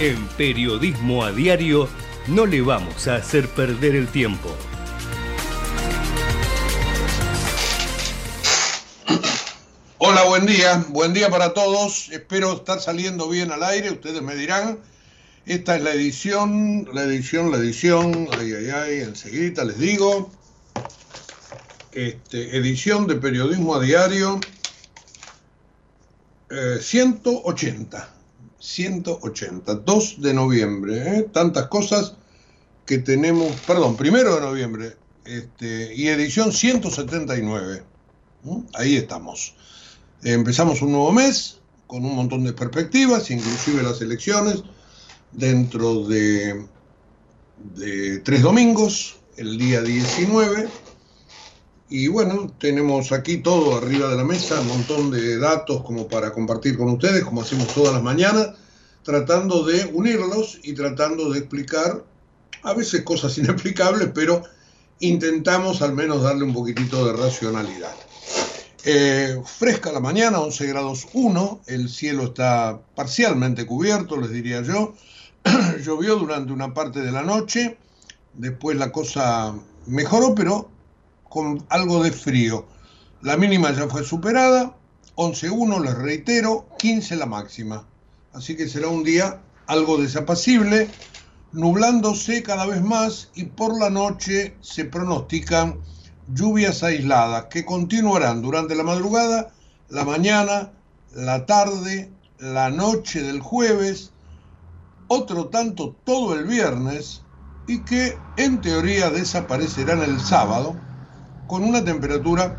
En Periodismo a Diario no le vamos a hacer perder el tiempo. Hola, buen día, buen día para todos. Espero estar saliendo bien al aire, ustedes me dirán. Esta es la edición, la edición, la edición, ay, ay, ay, enseguida les digo. Este, edición de Periodismo a Diario eh, 180. 180, 2 de noviembre, ¿eh? tantas cosas que tenemos, perdón, primero de noviembre, este, y edición 179. Ahí estamos. empezamos un nuevo mes con un montón de perspectivas, inclusive las elecciones, dentro de, de tres domingos, el día 19. Y bueno, tenemos aquí todo arriba de la mesa, un montón de datos como para compartir con ustedes, como hacemos todas las mañanas, tratando de unirlos y tratando de explicar a veces cosas inexplicables, pero intentamos al menos darle un poquitito de racionalidad. Eh, fresca la mañana, 11 grados 1, el cielo está parcialmente cubierto, les diría yo. Llovió durante una parte de la noche, después la cosa mejoró, pero con algo de frío. La mínima ya fue superada, 11.1, les reitero, 15 la máxima. Así que será un día algo desapacible, nublándose cada vez más y por la noche se pronostican lluvias aisladas que continuarán durante la madrugada, la mañana, la tarde, la noche del jueves, otro tanto todo el viernes y que en teoría desaparecerán el sábado con una temperatura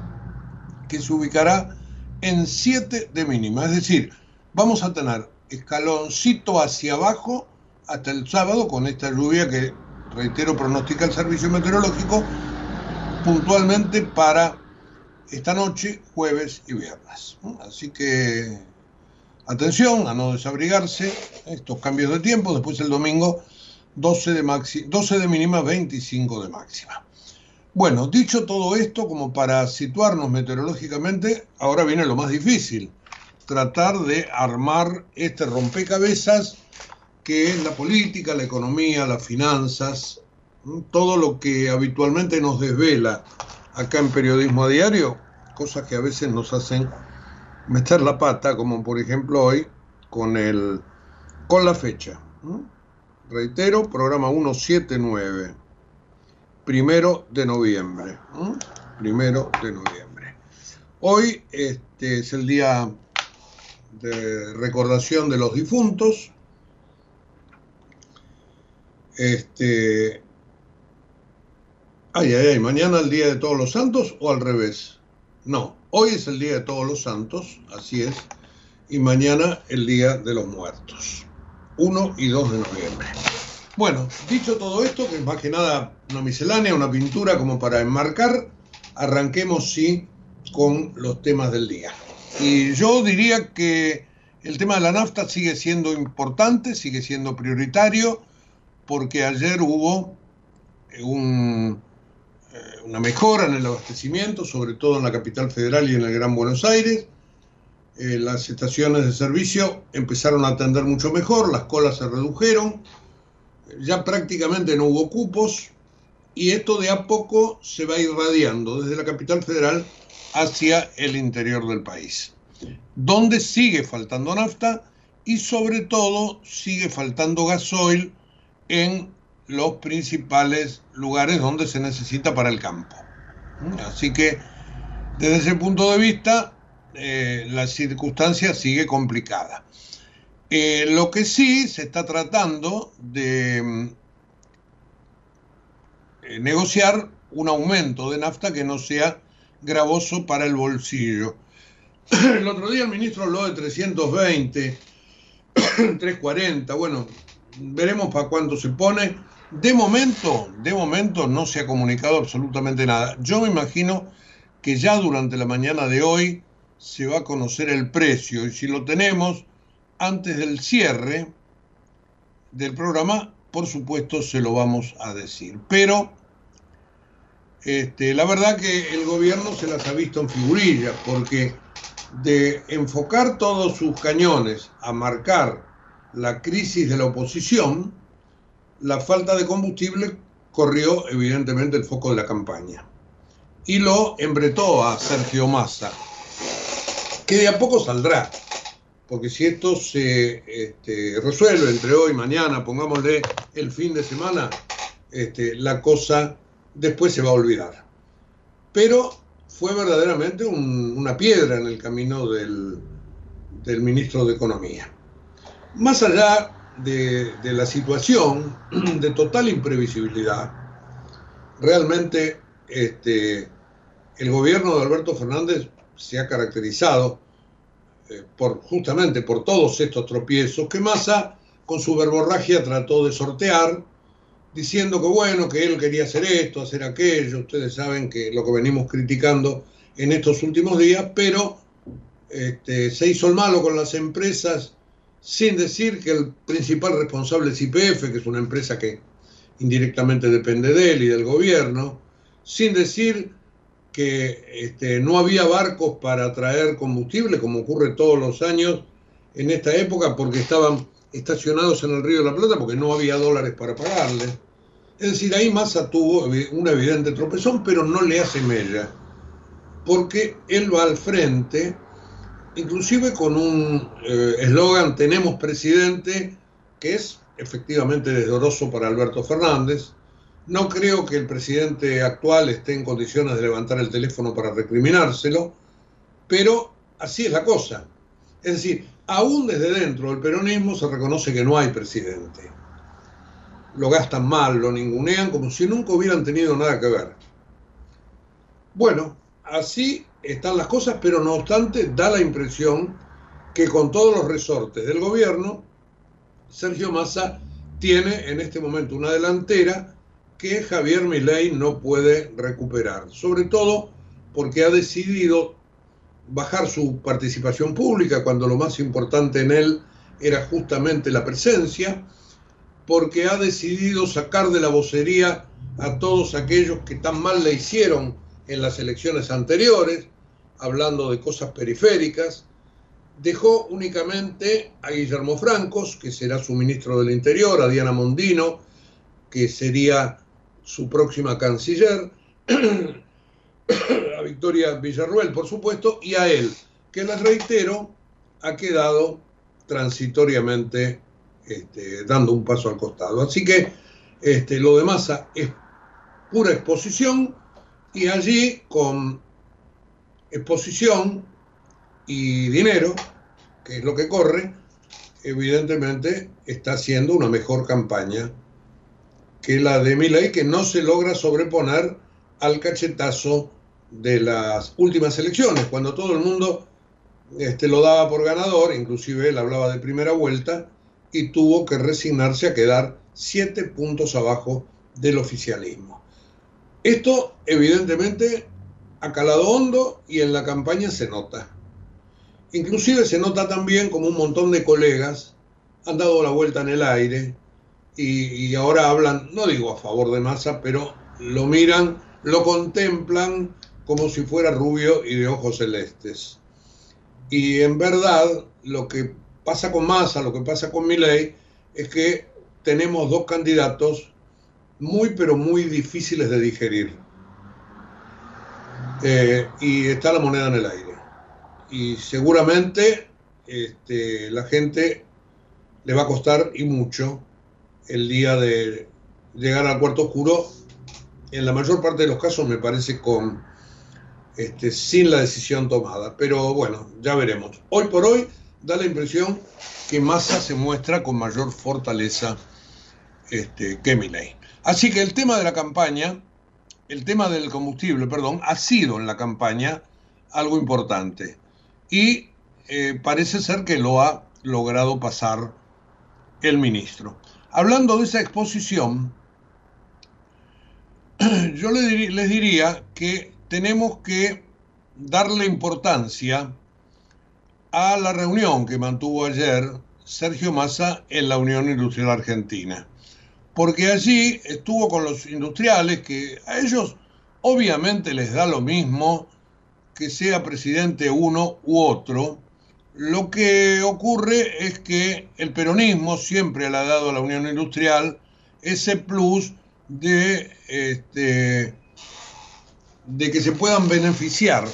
que se ubicará en 7 de mínima. Es decir, vamos a tener escaloncito hacia abajo hasta el sábado con esta lluvia que, reitero, pronostica el servicio meteorológico puntualmente para esta noche, jueves y viernes. Así que atención a no desabrigarse, estos cambios de tiempo, después el domingo 12 de, maxi, 12 de mínima, 25 de máxima. Bueno, dicho todo esto, como para situarnos meteorológicamente, ahora viene lo más difícil, tratar de armar este rompecabezas que es la política, la economía, las finanzas, todo lo que habitualmente nos desvela acá en periodismo a diario, cosas que a veces nos hacen meter la pata, como por ejemplo hoy con el con la fecha. Reitero, programa 179 primero de noviembre. Primero de noviembre. Hoy este, es el día de recordación de los difuntos. Este. Ay, ay, ay, mañana el día de todos los santos o al revés. No, hoy es el día de todos los santos, así es, y mañana el día de los muertos. 1 y 2 de noviembre. Bueno, dicho todo esto, que es más que nada una miscelánea, una pintura como para enmarcar, arranquemos sí con los temas del día. Y yo diría que el tema de la nafta sigue siendo importante, sigue siendo prioritario, porque ayer hubo eh, un, eh, una mejora en el abastecimiento, sobre todo en la capital federal y en el Gran Buenos Aires. Eh, las estaciones de servicio empezaron a atender mucho mejor, las colas se redujeron, ya prácticamente no hubo cupos y esto de a poco se va irradiando desde la capital federal hacia el interior del país, donde sigue faltando nafta y sobre todo sigue faltando gasoil en los principales lugares donde se necesita para el campo. Así que desde ese punto de vista eh, la circunstancia sigue complicada. Eh, lo que sí se está tratando de mm, eh, negociar un aumento de nafta que no sea gravoso para el bolsillo. El otro día el ministro habló de 320, 340, bueno, veremos para cuánto se pone. De momento, de momento no se ha comunicado absolutamente nada. Yo me imagino que ya durante la mañana de hoy se va a conocer el precio y si lo tenemos antes del cierre del programa, por supuesto se lo vamos a decir. Pero este, la verdad que el gobierno se las ha visto en figurillas, porque de enfocar todos sus cañones a marcar la crisis de la oposición, la falta de combustible corrió evidentemente el foco de la campaña. Y lo embretó a Sergio Massa, que de a poco saldrá, porque si esto se este, resuelve entre hoy y mañana, pongámosle el fin de semana, este, la cosa después se va a olvidar. Pero fue verdaderamente una piedra en el camino del, ministro de Economía. Más allá de, de, la situación de total imprevisibilidad, realmente este, el gobierno de Alberto Fernández se ha caracterizado eh, justamente por todos estos tropiezos que Massa con su verborragia trató de sortear, diciendo que bueno, que él quería hacer esto, hacer aquello, ustedes saben que lo que venimos criticando en estos últimos días, pero este, se hizo el malo con las empresas sin decir que el principal responsable es IPF, que es una empresa que indirectamente depende de él y del gobierno, sin decir que este, no había barcos para traer combustible, como ocurre todos los años en esta época, porque estaban estacionados en el Río de la Plata, porque no había dólares para pagarles. Es decir, ahí Massa tuvo un evidente tropezón, pero no le hace mella, porque él va al frente, inclusive con un eh, eslogan, tenemos presidente, que es efectivamente desdoroso para Alberto Fernández, no creo que el presidente actual esté en condiciones de levantar el teléfono para recriminárselo, pero así es la cosa. Es decir, aún desde dentro del peronismo se reconoce que no hay presidente. Lo gastan mal, lo ningunean como si nunca hubieran tenido nada que ver. Bueno, así están las cosas, pero no obstante da la impresión que con todos los resortes del gobierno, Sergio Massa tiene en este momento una delantera que Javier Milei no puede recuperar, sobre todo porque ha decidido bajar su participación pública cuando lo más importante en él era justamente la presencia, porque ha decidido sacar de la vocería a todos aquellos que tan mal le hicieron en las elecciones anteriores, hablando de cosas periféricas, dejó únicamente a Guillermo Francos, que será su ministro del Interior, a Diana Mondino, que sería su próxima canciller, a Victoria Villarruel, por supuesto, y a él, que les reitero, ha quedado transitoriamente este, dando un paso al costado. Así que este, lo de masa es pura exposición y allí con exposición y dinero, que es lo que corre, evidentemente está haciendo una mejor campaña que la de Milei, que no se logra sobreponer al cachetazo de las últimas elecciones, cuando todo el mundo este, lo daba por ganador, inclusive él hablaba de primera vuelta, y tuvo que resignarse a quedar siete puntos abajo del oficialismo. Esto evidentemente ha calado hondo y en la campaña se nota. Inclusive se nota también como un montón de colegas han dado la vuelta en el aire y, ahora hablan, no digo a favor de Massa, pero lo miran, lo contemplan como si fuera rubio y de ojos celestes. Y en verdad, lo que pasa con Massa, lo que pasa con Milei, es que tenemos dos candidatos muy, pero muy difíciles de digerir. Eh, y está la moneda en el aire. Y seguramente este, la gente le va a costar y mucho el día de llegar al cuarto oscuro. En la mayor parte de los casos me parece con este, sin la decisión tomada. Pero bueno, ya veremos. Hoy por hoy da la impresión que Massa se muestra con mayor fortaleza este, que Milei. Así que el tema de la campaña, el tema del combustible, perdón, ha sido en la campaña algo importante. Y eh, parece ser que lo ha logrado pasar el ministro. Hablando de esa exposición, yo les diría que tenemos que darle importancia a la reunión que mantuvo ayer Sergio Massa en la Unión Industrial Argentina. Porque allí estuvo con los industriales que a ellos obviamente les da lo mismo que sea presidente uno u otro. Lo que ocurre es que el peronismo siempre le ha dado a la Unión Industrial ese plus de este, que se puedan beneficiar,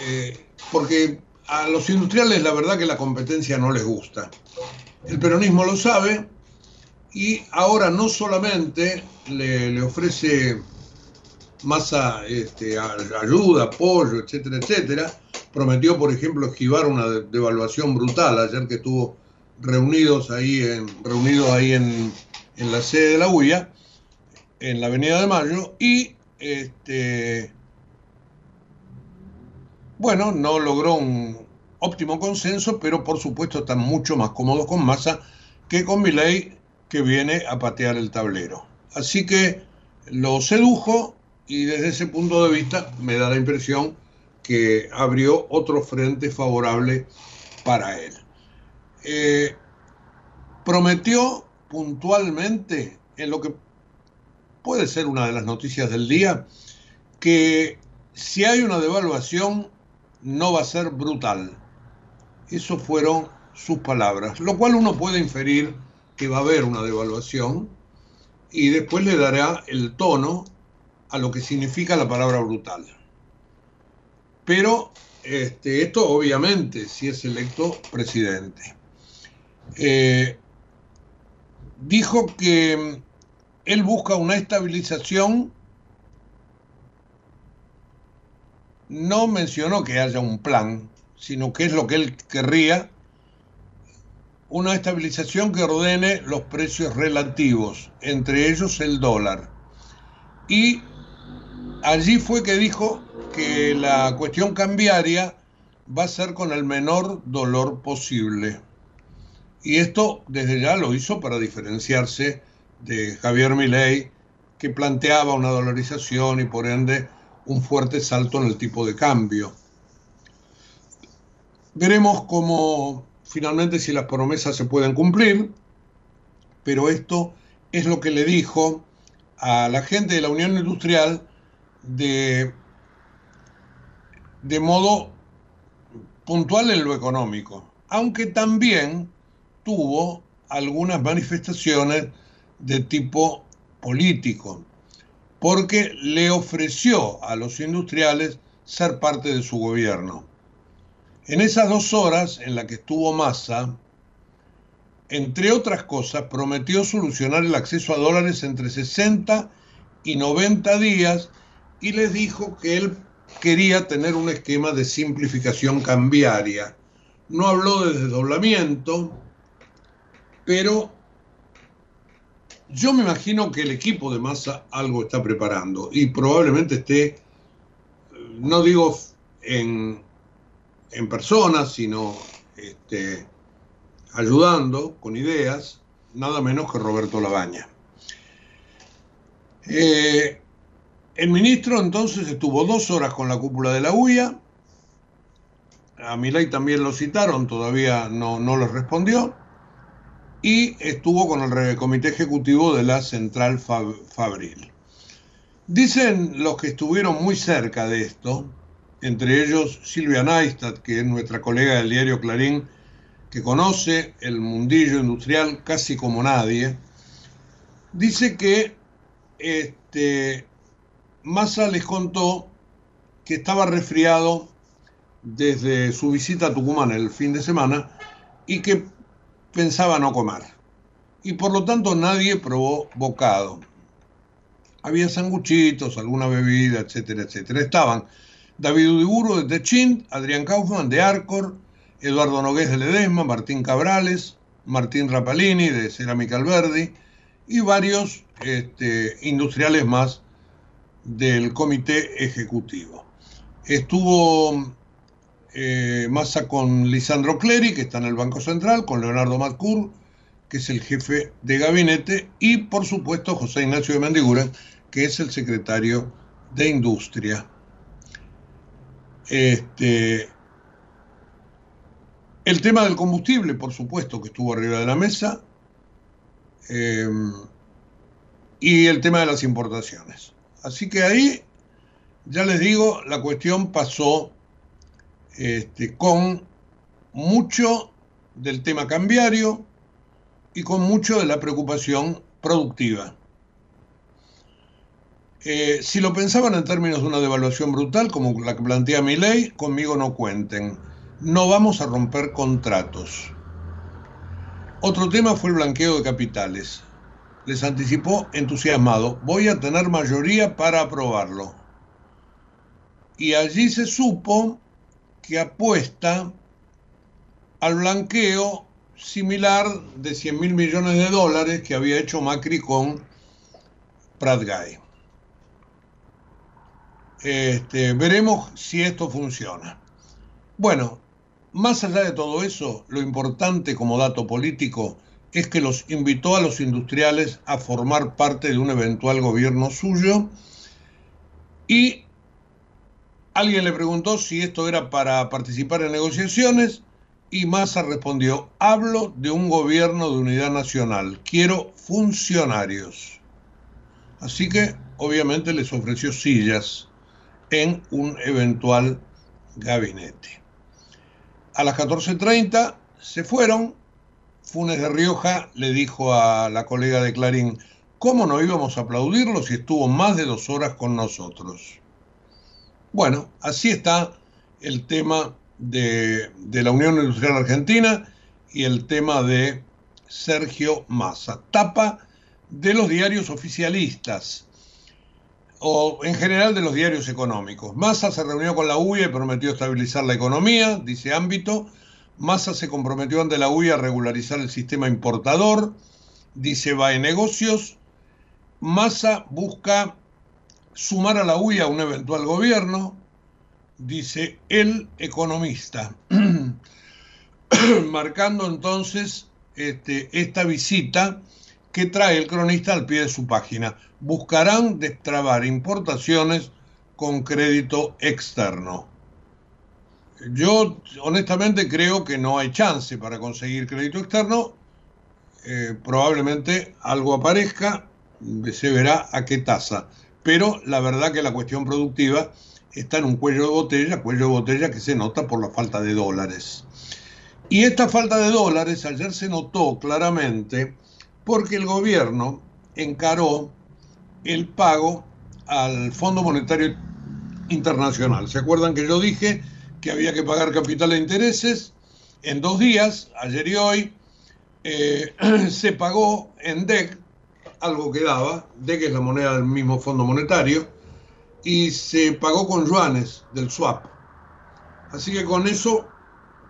eh, porque a los industriales la verdad que la competencia no les gusta. El peronismo lo sabe y ahora no solamente le, ofrece más este, ayuda, apoyo, etcétera, etcétera, prometió, por ejemplo, esquivar una devaluación brutal ayer que estuvo reunidos ahí en, ahí en, en la sede de la UIA, en la Avenida de Mayo, y este, bueno, no logró un óptimo consenso, pero por supuesto están mucho más cómodos con Massa que con Milei, que viene a patear el tablero. Así que lo sedujo y desde ese punto de vista me da la impresión que abrió otro frente favorable para él. Eh, prometió puntualmente en lo que puede ser una de las noticias del día, que si hay una devaluación no va a ser brutal. Eso fueron sus palabras, lo cual uno puede inferir que va a haber una devaluación y después le dará el tono a lo que significa la palabra brutal. Pero este, esto obviamente si es electo presidente. Eh, dijo que él busca una estabilización, no mencionó que haya un plan, sino que es lo que él querría, una estabilización que ordene los precios relativos, entre ellos el dólar. Y allí fue que dijo que la cuestión cambiaria va a ser con el menor dolor posible. Y esto desde ya lo hizo para diferenciarse de Javier Milei que planteaba una dolarización y por ende un fuerte salto en el tipo de cambio. Veremos cómo finalmente si las promesas se pueden cumplir, pero esto es lo que le dijo a la gente de la Unión Industrial de, de modo puntual en lo económico, aunque también tuvo algunas manifestaciones de tipo político, porque le ofreció a los industriales ser parte de su gobierno. En esas dos horas en las que estuvo Massa, entre otras cosas, prometió solucionar el acceso a dólares entre 60 y 90 días y les dijo que él quería tener un esquema de simplificación cambiaria. No habló de desdoblamiento, pero yo me imagino que el equipo de Massa algo está preparando y probablemente esté, no digo en, en persona, sino este, ayudando con ideas, nada menos que Roberto Labaña. Eh, el ministro entonces estuvo dos horas con la cúpula de la UIA, a Milay también lo citaron, todavía no, no les respondió, y estuvo con el comité ejecutivo de la Central Fabril. Dicen los que estuvieron muy cerca de esto, entre ellos Silvia Neistat, que es nuestra colega del diario Clarín, que conoce el mundillo industrial casi como nadie, dice que este, Massa les contó que estaba resfriado desde su visita a Tucumán el fin de semana y que pensaba no comer. Y por lo tanto nadie probó bocado. Había sanguchitos, alguna bebida, etcétera, etcétera. Estaban David Udiburo de Techint, Adrián Kaufman de Arcor, Eduardo Nogués de Ledesma, Martín Cabrales, Martín Rapalini de Cerámica Alberdi y varios este, industriales más del comité ejecutivo. Estuvo eh, Massa con Lisandro Clery, que está en el Banco Central, con Leonardo Macur, que es el jefe de gabinete, y por supuesto José Ignacio de Mendigura, que es el secretario de Industria. Este, el tema del combustible, por supuesto, que estuvo arriba de la mesa, eh, y el tema de las importaciones. Así que ahí, ya les digo, la cuestión pasó este, con mucho del tema cambiario y con mucho de la preocupación productiva. Eh, si lo pensaban en términos de una devaluación brutal, como la que plantea mi ley, conmigo no cuenten. No vamos a romper contratos. Otro tema fue el blanqueo de capitales. Les anticipó entusiasmado, voy a tener mayoría para aprobarlo. Y allí se supo que apuesta al blanqueo similar de 100 mil millones de dólares que había hecho Macri con Prat Este, veremos si esto funciona. Bueno, más allá de todo eso, lo importante como dato político es que los invitó a los industriales a formar parte de un eventual gobierno suyo y Alguien le preguntó si esto era para participar en negociaciones y Massa respondió, hablo de un gobierno de unidad nacional, quiero funcionarios. Así que obviamente les ofreció sillas en un eventual gabinete. A las 14.30 se fueron. Funes de Rioja le dijo a la colega de Clarín, ¿cómo no íbamos a aplaudirlo si estuvo más de dos horas con nosotros? Bueno, así está el tema de, la Unión Industrial Argentina y el tema de Sergio Massa. Tapa de los diarios oficialistas o en general de los diarios económicos. Massa se reunió con la UIA y prometió estabilizar la economía, dice ámbito. Massa se comprometió ante la UIA a regularizar el sistema importador, dice va en negocios. Massa busca sumar a la UIA un eventual gobierno, dice el economista, marcando entonces este, esta visita que trae el cronista al pie de su página. Buscarán destrabar importaciones con crédito externo. Yo honestamente creo que no hay chance para conseguir crédito externo. Eh, probablemente algo aparezca, se verá a qué tasa pero la verdad que la cuestión productiva está en un cuello de botella, cuello de botella que se nota por la falta de dólares. Y esta falta de dólares ayer se notó claramente porque el gobierno encaró el pago al Fondo Monetario Internacional. ¿Se acuerdan que yo dije que había que pagar capital e intereses? En dos días, ayer y hoy, eh, se pagó en DEC algo quedaba, de que es la moneda del mismo Fondo Monetario, y se pagó con yuanes del swap. Así que con eso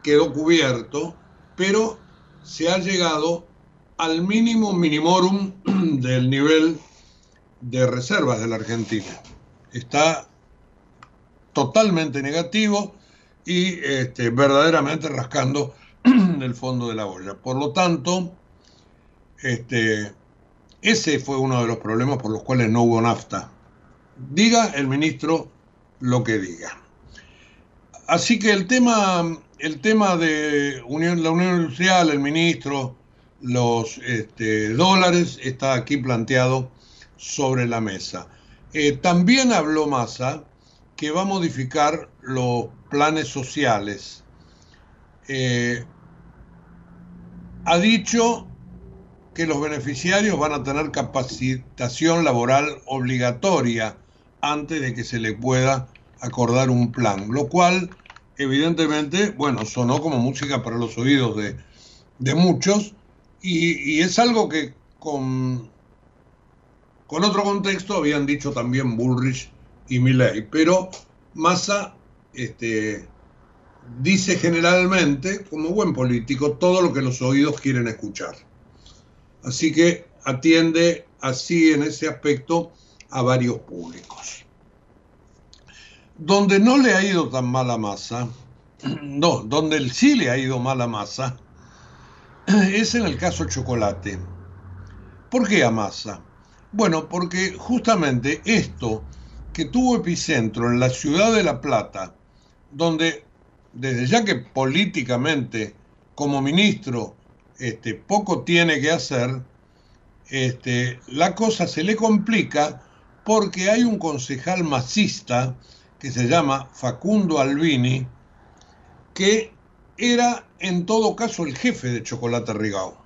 quedó cubierto, pero se ha llegado al mínimo minimorum del nivel de reservas de la Argentina. Está totalmente negativo y este, verdaderamente rascando el fondo de la olla. Por lo tanto, este, ese fue uno de los problemas por los cuales no hubo nafta. Diga el ministro lo que diga. Así que el tema, el tema de unión, la Unión Industrial, el ministro, los este, dólares está aquí planteado sobre la mesa. Eh, también habló Massa que va a modificar los planes sociales. Eh, ha dicho que los beneficiarios van a tener capacitación laboral obligatoria antes de que se le pueda acordar un plan, lo cual evidentemente, bueno, sonó como música para los oídos de, muchos y, es algo que con, con otro contexto habían dicho también Bullrich y Milley, pero Massa este, dice generalmente, como buen político, todo lo que los oídos quieren escuchar. Así que atiende así en ese aspecto a varios públicos. Donde no le ha ido tan mala masa, no, donde sí le ha ido mala masa, es en el caso chocolate. ¿Por qué a masa? Bueno, porque justamente esto que tuvo epicentro en la ciudad de La Plata, donde desde ya que políticamente como ministro este, poco tiene que hacer, este, la cosa se le complica porque hay un concejal masista que se llama Facundo Albini, que era en todo caso el jefe de Chocolate Rigao.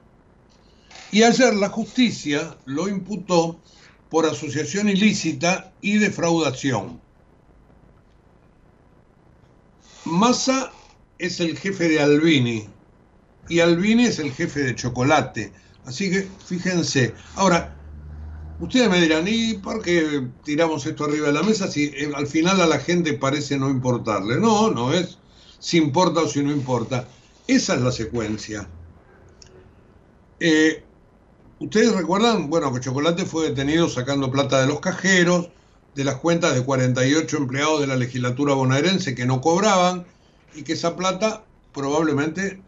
Y ayer la justicia lo imputó por asociación ilícita y defraudación. Massa es el jefe de Albini y Albini es el jefe de Chocolate. Así que fíjense. Ahora, Ustedes me dirán, ¿y por qué tiramos esto arriba de la mesa si eh, al final a la gente parece no importarle? No, no es si importa o si no importa. Esa es la secuencia. Eh, Ustedes recuerdan, bueno, que Chocolate fue detenido sacando plata de los cajeros, de las cuentas de 48 empleados de la legislatura bonaerense que no cobraban y que esa plata probablemente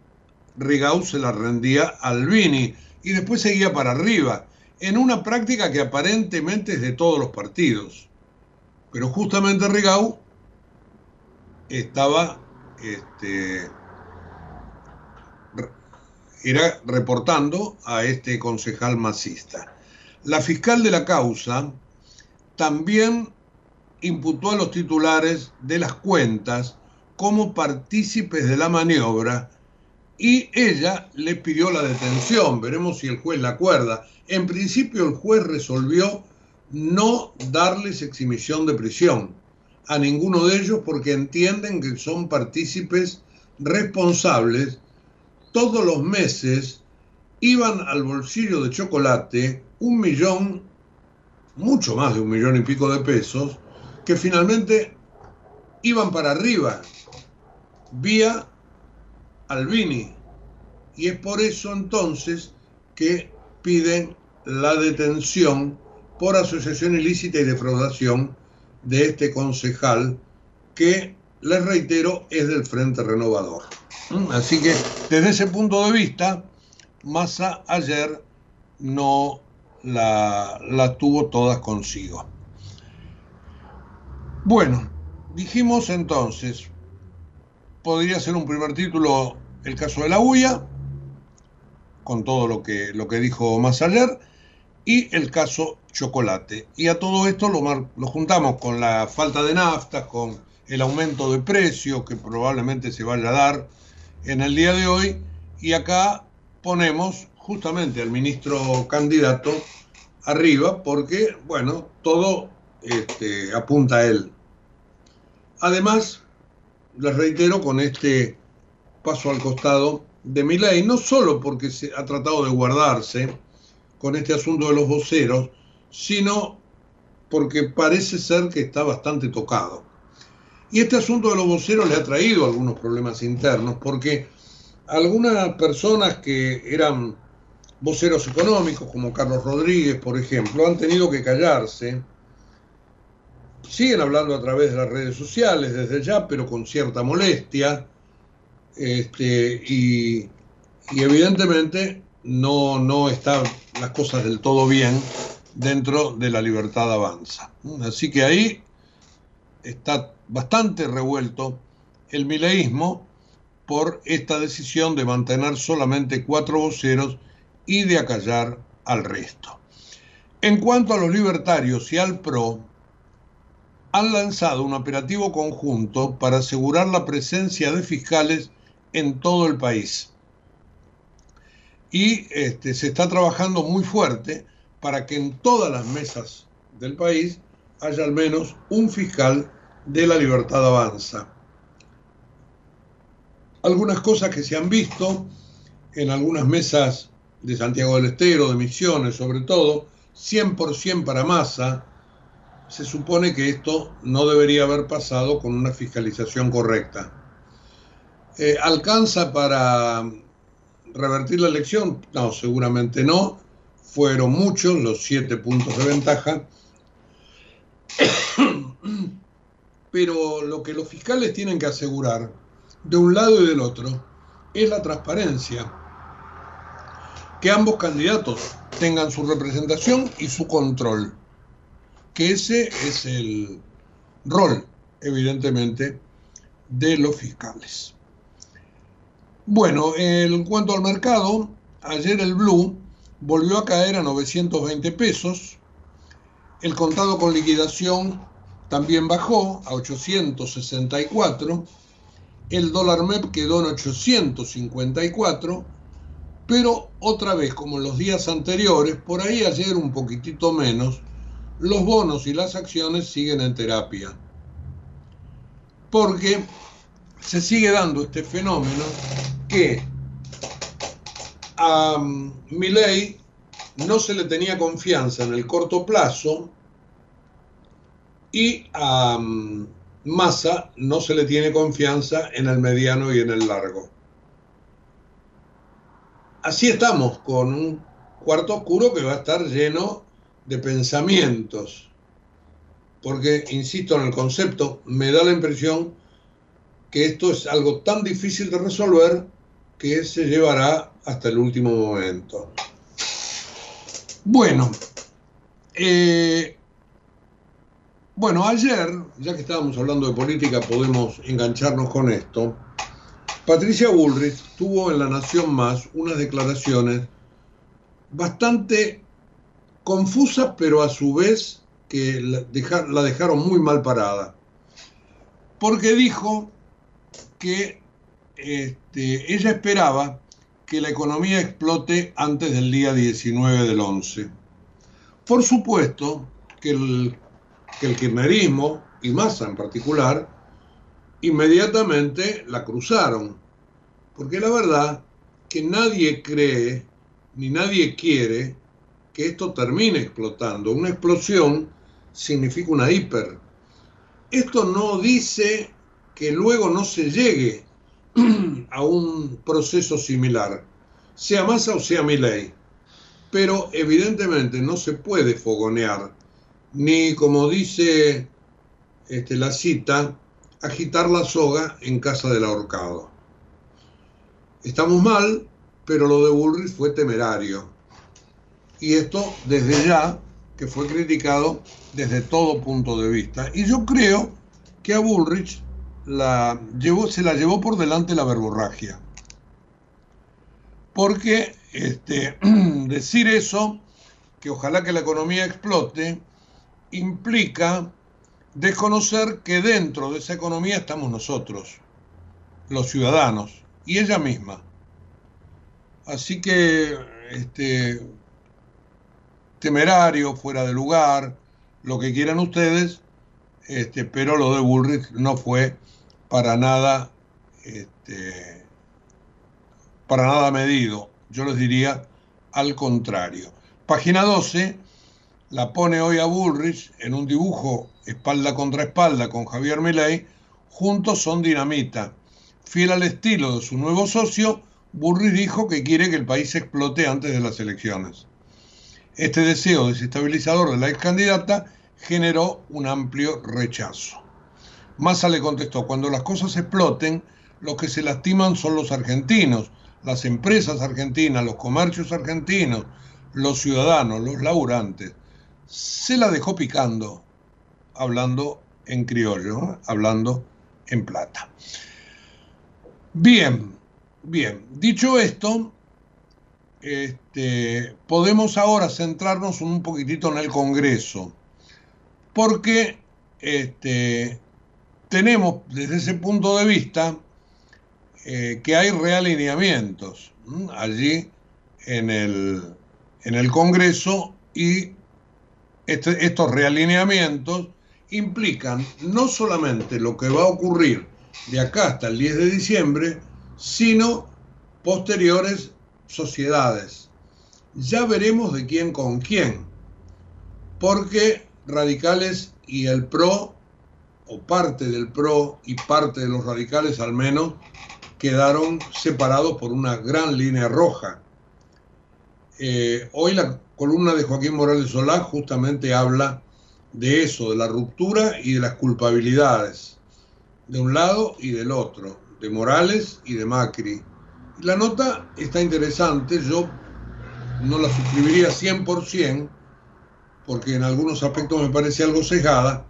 Rigau se la rendía al Vini y después seguía para arriba en una práctica que aparentemente es de todos los partidos. Pero justamente Rigau estaba este, era reportando a este concejal masista. La fiscal de la causa también imputó a los titulares de las cuentas como partícipes de la maniobra y ella le pidió la detención. Veremos si el juez la acuerda. En principio el juez resolvió no darles exhibición de prisión a ninguno de ellos porque entienden que son partícipes responsables. Todos los meses iban al bolsillo de chocolate un millón, mucho más de un millón y pico de pesos, que finalmente iban para arriba, vía Albini. Y es por eso entonces que piden la detención por asociación ilícita y defraudación de este concejal que, les reitero, es del Frente Renovador. ¿Mm? Así que desde ese punto de vista, Massa ayer no la, la tuvo todas consigo. Bueno, dijimos entonces, podría ser un primer título el caso de la huya, con todo lo que, lo que dijo más y el caso chocolate. Y a todo esto lo, lo juntamos con la falta de naftas, con el aumento de precios que probablemente se vaya a dar en el día de hoy, y acá ponemos justamente al ministro candidato arriba, porque, bueno, todo este, apunta a él. Además, les reitero con este paso al costado de mi ley, no solo porque se ha tratado de guardarse con este asunto de los voceros, sino porque parece ser que está bastante tocado. Y este asunto de los voceros le ha traído algunos problemas internos, porque algunas personas que eran voceros económicos, como Carlos Rodríguez, por ejemplo, han tenido que callarse. Siguen hablando a través de las redes sociales desde ya, pero con cierta molestia este, y, evidentemente no, no están las cosas del todo bien dentro de la libertad avanza. Así que ahí está bastante revuelto el mileísmo por esta decisión de mantener solamente cuatro voceros y de acallar al resto. En cuanto a los libertarios y al PRO, han lanzado un operativo conjunto para asegurar la presencia de fiscales en todo el país. Y este, se está trabajando muy fuerte para que en todas las mesas del país haya al menos un fiscal de la libertad avanza. Algunas cosas que se han visto en algunas mesas de Santiago del Estero, de Misiones sobre todo, 100% para masa, se supone que esto no debería haber pasado con una fiscalización correcta. Eh, ¿Alcanza para revertir la elección? No, seguramente no. Fueron muchos los siete puntos de ventaja. Pero lo que los fiscales tienen que asegurar, de un lado y del otro, es la transparencia. Que ambos candidatos tengan su representación y su control. Que ese es el rol, evidentemente, de los fiscales. Bueno, en cuanto al mercado, ayer el blue volvió a caer a 920 pesos. El contado con liquidación también bajó a 864. El dólar MEP quedó en 854. Pero otra vez, como en los días anteriores, por ahí ayer un poquitito menos, los bonos y las acciones siguen en terapia. Porque se sigue dando este fenómeno que a um, Milley no se le tenía confianza en el corto plazo y a um, Massa no se le tiene confianza en el mediano y en el largo. Así estamos con un cuarto oscuro que va a estar lleno de pensamientos. Porque, insisto en el concepto, me da la impresión que esto es algo tan difícil de resolver que se llevará hasta el último momento. Bueno, eh, bueno, ayer, ya que estábamos hablando de política, podemos engancharnos con esto. Patricia Bullrich tuvo en La Nación Más unas declaraciones bastante confusas, pero a su vez que la, dejaron muy mal parada. Porque dijo que este, ella esperaba que la economía explote antes del día 19 del 11. Por supuesto que el, que el kirchnerismo, y Massa en particular, inmediatamente la cruzaron, porque la verdad que nadie cree ni nadie quiere que esto termine explotando. Una explosión significa una hiper. Esto no dice que luego no se llegue a un proceso similar, sea Massa o sea ley. Pero evidentemente no se puede fogonear, ni como dice este, la cita, agitar la soga en casa del ahorcado. Estamos mal, pero lo de Bullrich fue temerario. Y esto desde ya, que fue criticado desde todo punto de vista. Y yo creo que a Bullrich se la llevó por delante la verborragia. Porque este, decir eso, que ojalá que la economía explote, implica desconocer que dentro de esa economía estamos nosotros, los ciudadanos, y ella misma. Así que, este, temerario, fuera de lugar, lo que quieran ustedes, este, pero lo de Bullrich no fue para nada, este, para nada medido. Yo les diría al contrario. Página 12 la pone hoy a Bullrich en un dibujo espalda contra espalda con Javier Milei. Juntos son dinamita. Fiel al estilo de su nuevo socio, Bullrich dijo que quiere que el país explote antes de las elecciones. Este deseo desestabilizador de la ex candidata generó un amplio rechazo. Massa le contestó, cuando las cosas exploten, los que se lastiman son los argentinos, las empresas argentinas, los comercios argentinos, los ciudadanos, los laburantes. Se la dejó picando, hablando en criollo, hablando en plata. Bien, bien. Dicho esto, este, podemos ahora centrarnos un poquitito en el Congreso, porque este, tenemos desde ese punto de vista eh, que hay realineamientos allí en el, en el Congreso y este, estos realineamientos implican no solamente lo que va a ocurrir de acá hasta el 10 de diciembre, sino posteriores sociedades. Ya veremos de quién con quién, porque radicales y el PRO, o parte del PRO y parte de los radicales al menos, quedaron separados por una gran línea roja. Eh, hoy la columna de Joaquín Morales Solá justamente habla de eso, de la ruptura y de las culpabilidades, de un lado y del otro, de Morales y de Macri. La nota está interesante, yo no la suscribiría 100%, porque en algunos aspectos me parece algo cejada,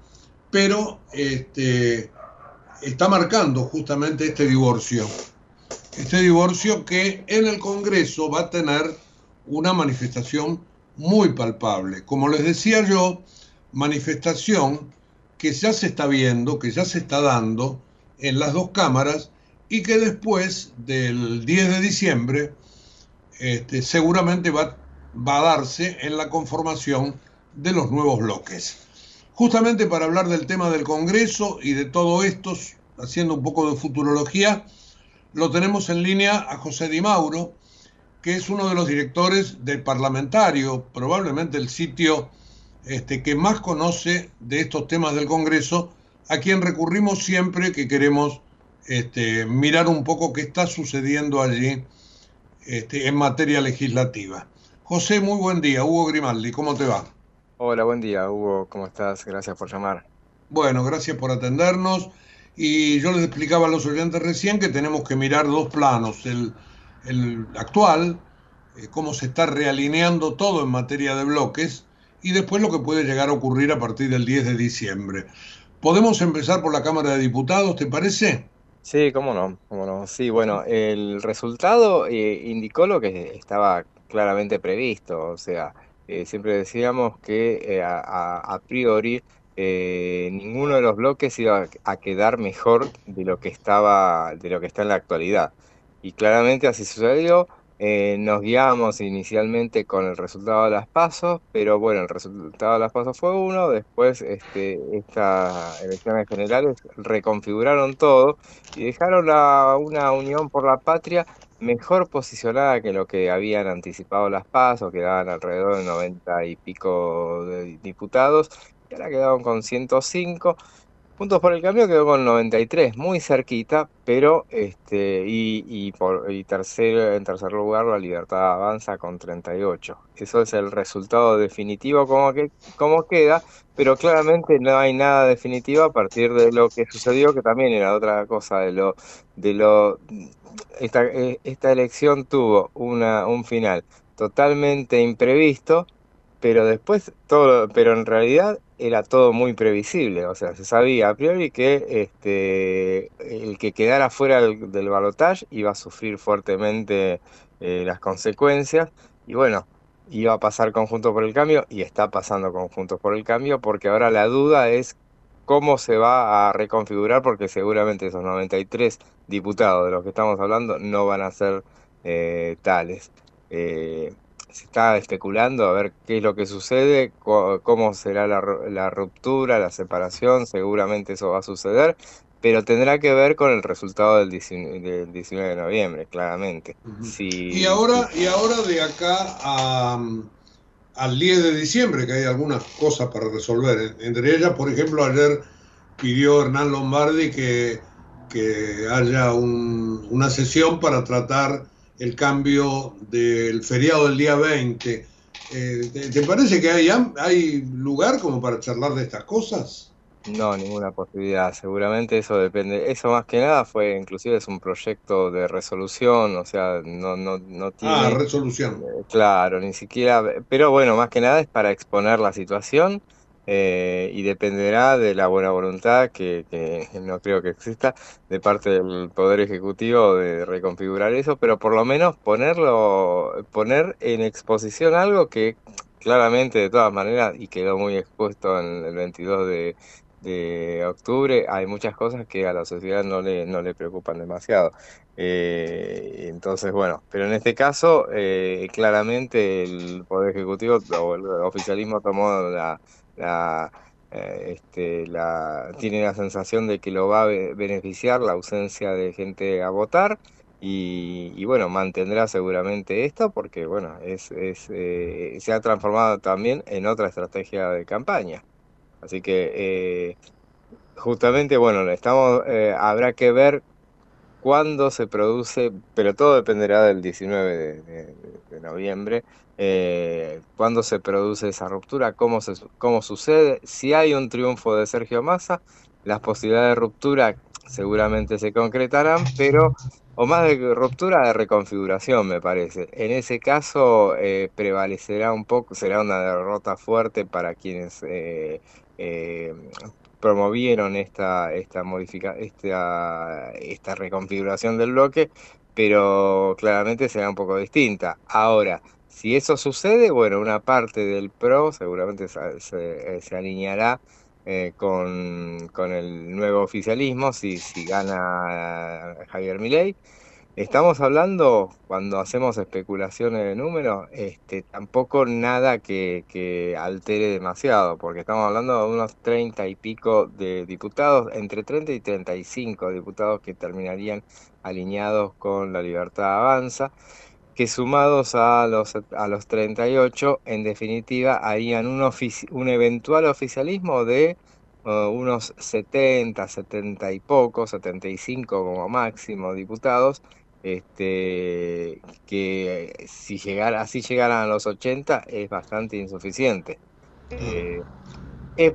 pero este, está marcando justamente este divorcio. Este divorcio que en el Congreso va a tener una manifestación muy palpable. Como les decía yo, manifestación que ya se está viendo, que ya se está dando en las dos cámaras y que después del 10 de diciembre este, seguramente va, va a darse en la conformación de los nuevos bloques. Justamente para hablar del tema del Congreso y de todo esto, haciendo un poco de futurología, lo tenemos en línea a José Di Mauro, que es uno de los directores del Parlamentario, probablemente el sitio este, que más conoce de estos temas del Congreso, a quien recurrimos siempre que queremos este, mirar un poco qué está sucediendo allí este, en materia legislativa. José, muy buen día. Hugo Grimaldi, ¿cómo te va? Hola, buen día, Hugo. ¿Cómo estás? Gracias por llamar. Bueno, gracias por atendernos. Y yo les explicaba a los oyentes recién que tenemos que mirar dos planos. El, el actual, eh, cómo se está realineando todo en materia de bloques, y después lo que puede llegar a ocurrir a partir del 10 de diciembre. ¿Podemos empezar por la Cámara de Diputados, te parece? Sí, cómo no, cómo no. Sí, bueno, el resultado eh, indicó lo que estaba claramente previsto, o sea, eh, siempre decíamos que a, a, priori ninguno de los bloques iba a quedar mejor de lo que estaba, de lo que está en la actualidad. Y claramente así sucedió. Eh, nos guiamos inicialmente con el resultado de las pasos, pero bueno, el resultado de las pasos fue uno, después este, estas elecciones generales reconfiguraron todo y dejaron a una unión por la patria mejor posicionada que lo que habían anticipado las pasos, quedaban alrededor de 90 y pico de diputados, y ahora quedaron con 105. Puntos por el Cambio quedó con 93, muy cerquita, pero este y, y, por, y tercer, en tercer lugar la Libertad avanza con 38. Eso es el resultado definitivo como, que, como queda, pero claramente no hay nada definitivo a partir de lo que sucedió, que también era otra cosa de lo... De lo esta, esta elección tuvo una, un final totalmente imprevisto, pero después todo, pero en realidad era todo muy previsible, o sea, se sabía a priori que este, el que quedara fuera del, del balotaje iba a sufrir fuertemente eh, las consecuencias y bueno, iba a pasar conjunto por el cambio y está pasando conjuntos por el cambio porque ahora la duda es cómo se va a reconfigurar porque seguramente esos 93 diputados de los que estamos hablando no van a ser eh, tales. Eh, se está especulando a ver qué es lo que sucede, cómo será la, ruptura, la separación, seguramente eso va a suceder, pero tendrá que ver con el resultado del 19, de noviembre, claramente. y, ahora, y ahora de acá al 10 de diciembre, que hay algunas cosas para resolver, entre ellas, por ejemplo, ayer pidió Hernán Lombardi que, que haya una sesión para tratar el cambio del feriado del día 20. Eh, ¿te, parece que hay, hay lugar como para charlar de estas cosas? No, ninguna posibilidad. Seguramente eso depende. Eso más que nada fue, inclusive es un proyecto de resolución, o sea, no, no, no tiene. Ah, resolución. Eh, claro, ni siquiera. Pero bueno, más que nada es para exponer la situación eh, y dependerá de la buena voluntad, que, no creo que exista, de parte del Poder Ejecutivo de reconfigurar eso, pero por lo menos ponerlo, poner en exposición algo que claramente de todas maneras, y quedó muy expuesto en el 22 de, de octubre, hay muchas cosas que a la sociedad no le, no le preocupan demasiado. Eh, entonces, bueno, pero en este caso, eh, claramente el Poder Ejecutivo o el oficialismo tomó la, la, eh, este, la, tiene la sensación de que lo va a beneficiar la ausencia de gente a votar y, bueno, mantendrá seguramente esto porque, bueno, es, es se ha transformado también en otra estrategia de campaña. Así que justamente, bueno, estamos, habrá que ver cuándo se produce, pero todo dependerá del 19 de, noviembre, eh, cuándo se produce esa ruptura, cómo, cómo sucede, si hay un triunfo de Sergio Massa, las posibilidades de ruptura seguramente se concretarán, pero, o más de ruptura, de reconfiguración me parece. En ese caso eh, prevalecerá un poco, será una derrota fuerte para quienes eh promovieron esta, esta, modifica, esta, esta reconfiguración del bloque, pero claramente será un poco distinta. Ahora, si eso sucede, bueno, una parte del PRO seguramente se, se, alineará eh, con, con, el nuevo oficialismo si, si gana Javier Milei Estamos hablando, cuando hacemos especulaciones de números, este, tampoco nada que, altere demasiado, porque estamos hablando de unos 30 y pico de diputados, entre 30 y 35 diputados que terminarían alineados con la libertad avanza, que sumados a los, a los 38, en definitiva, harían un, un eventual oficialismo de uh, unos 70, 70 y poco, 75 como máximo diputados, este, que si llegara, así llegaran a los 80 es bastante insuficiente. Eh,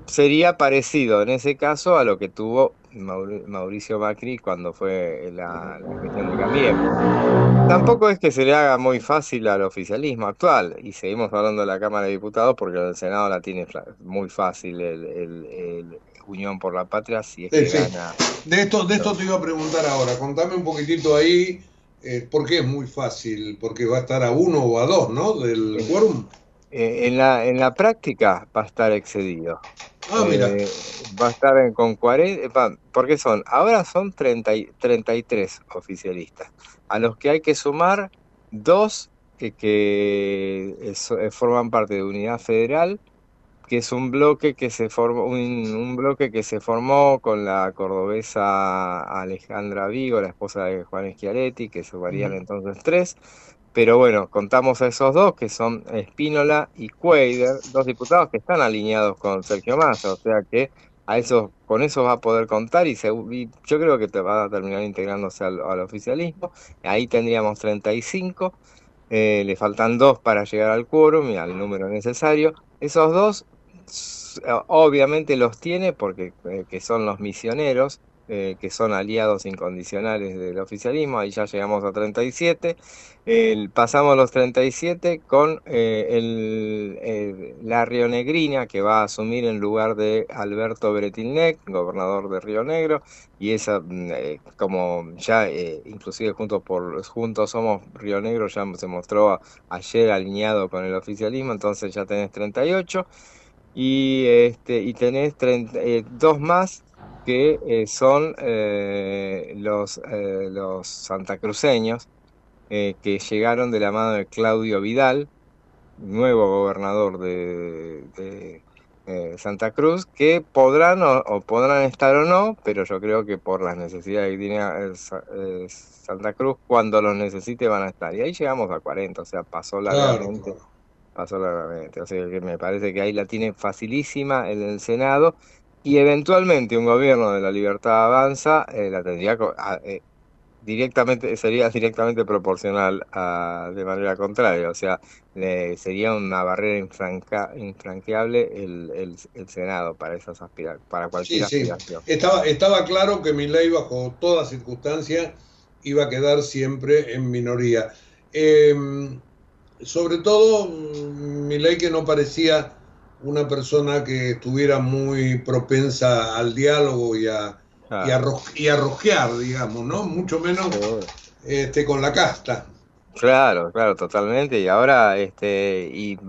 sería parecido en ese caso a lo que tuvo Mauricio Macri cuando fue la, cuestión de Cambiemos. Tampoco es que se le haga muy fácil al oficialismo actual, y seguimos hablando de la Cámara de Diputados porque el Senado la tiene muy fácil el, Unión por la Patria si es que gana. De esto, de esto te iba a preguntar ahora, contame un poquitito ahí eh, ¿Por qué es muy fácil? Porque va a estar a uno o a dos, ¿no? Del quórum. Eh, en, la, en la práctica va a estar excedido. Ah, mira. Eh, va a estar en, con 40, porque son, ahora son 30, 33 oficialistas, a los que hay que sumar dos que, que forman parte de Unidad Federal que es un bloque que se formó, un, bloque que se formó con la cordobesa Alejandra Vigo, la esposa de Juan Schiaretti, que sumarían entonces tres. Pero bueno, contamos a esos dos, que son Espínola y Cuader, dos diputados que están alineados con Sergio Massa, o sea que a esos, con eso va a poder contar y, yo creo que te va a terminar integrándose al, oficialismo. Ahí tendríamos 35, eh, le faltan dos para llegar al quórum y al número necesario. Esos dos obviamente los tiene porque eh, que son los misioneros, eh, que son aliados incondicionales del oficialismo, ahí ya llegamos a 37, pasamos los 37 con eh, el, la Rionegrina que va a asumir en lugar de Alberto Bretilnec, gobernador de Río Negro, y esa, mm, como ya inclusive juntos, por, juntos somos Río Negro, ya se mostró ayer alineado con el oficialismo, entonces ya tenés 38 y, este, y tenés eh, dos más que eh, son eh, los, los santacruceños que llegaron de la mano de Claudio Vidal, nuevo gobernador de, Santa Cruz, que podrán o, podrán estar o no, pero yo creo que por las necesidades que tiene Santa Cruz, cuando los necesite van a estar. Y ahí llegamos a 40, o sea, pasó largamente pasó largamente. O sea que me parece que ahí la tiene facilísima en el Senado y eventualmente un gobierno de la libertad avanza eh, la tendría eh, directamente, sería directamente proporcional a, de manera contraria. O sea, sería una barrera infranca, infranqueable el, el, Senado para esas aspira para cualquier aspiración. Estaba, estaba claro que mi ley bajo toda circunstancia iba a quedar siempre en minoría. Eh, sobre todo mi ley que no parecía una persona que estuviera muy propensa al diálogo y a, y, a rojear, digamos, ¿no? Mucho menos este, con la casta. Claro, claro, totalmente. Y ahora, este, y